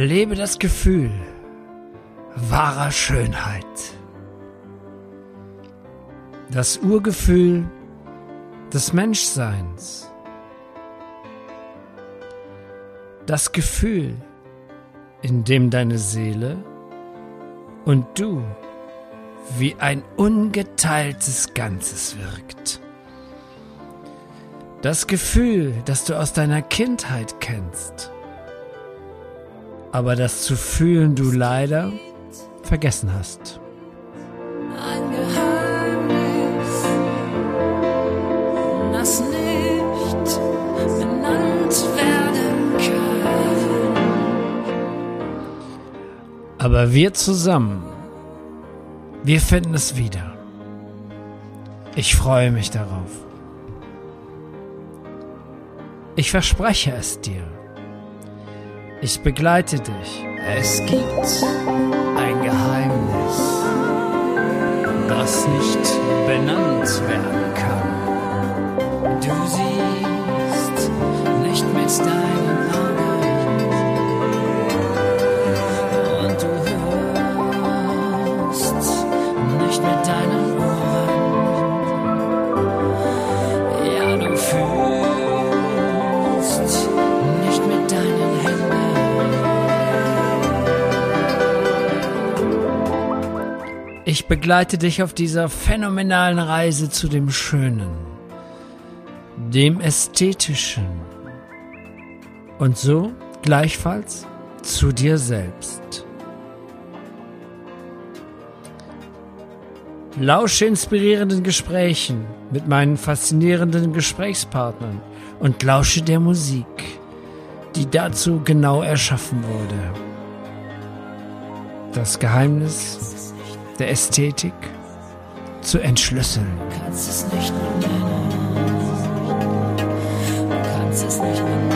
Erlebe das Gefühl wahrer Schönheit. Das Urgefühl des Menschseins. Das Gefühl, in dem deine Seele und du wie ein ungeteiltes Ganzes wirkt. Das Gefühl, das du aus deiner Kindheit kennst, aber das zu fühlen du leider vergessen hast. Ein Geheimnis, das nicht benannt werden kann. Aber wir zusammen, wir finden es wieder. Ich freue mich darauf. Ich verspreche es dir. Ich begleite dich. Es gibt ein Geheimnis, das nicht benannt werden kann. Ich begleite dich auf dieser phänomenalen Reise zu dem Schönen, dem Ästhetischen und so gleichfalls zu dir selbst. Lausche inspirierenden Gesprächen mit meinen faszinierenden Gesprächspartnern und lausche der Musik, die dazu genau erschaffen wurde. Das Geheimnis der Ästhetik zu entschlüsseln. kannst es nicht benennen. Du kannst es nicht benennen.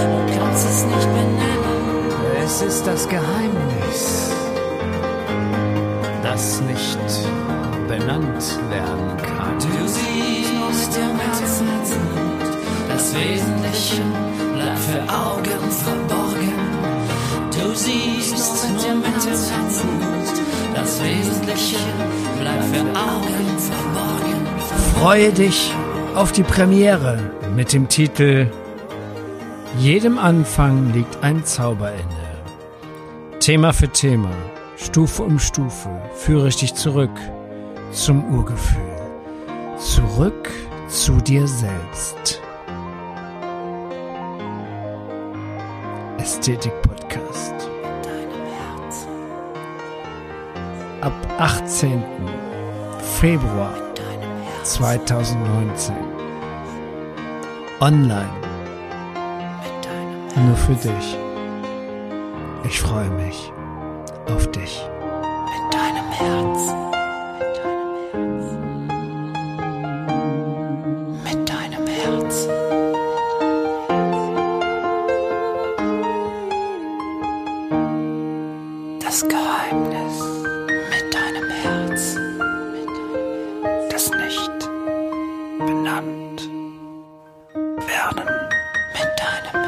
Du kannst es nicht benennen. Es ist das Geheimnis, das nicht benannt werden kann. Du siehst im Herzen, das Wesentliche bleibt für Augen verborgen. Du siehst nur mit dem Herzen, das Wesentliche bleibt für Augen verborgen. Freue dich auf die Premiere mit dem Titel Jedem Anfang liegt ein Zauberende. Thema für Thema, Stufe um Stufe führe ich dich zurück zum Urgefühl, zurück zu dir selbst. Ästhetik Podcast. Ab 18. Februar 2019. Online. Nur für dich. Ich freue mich auf dich. Mit deinem Herz. Das Geheimnis mit deinem Herz, das nicht benannt werden mit deinem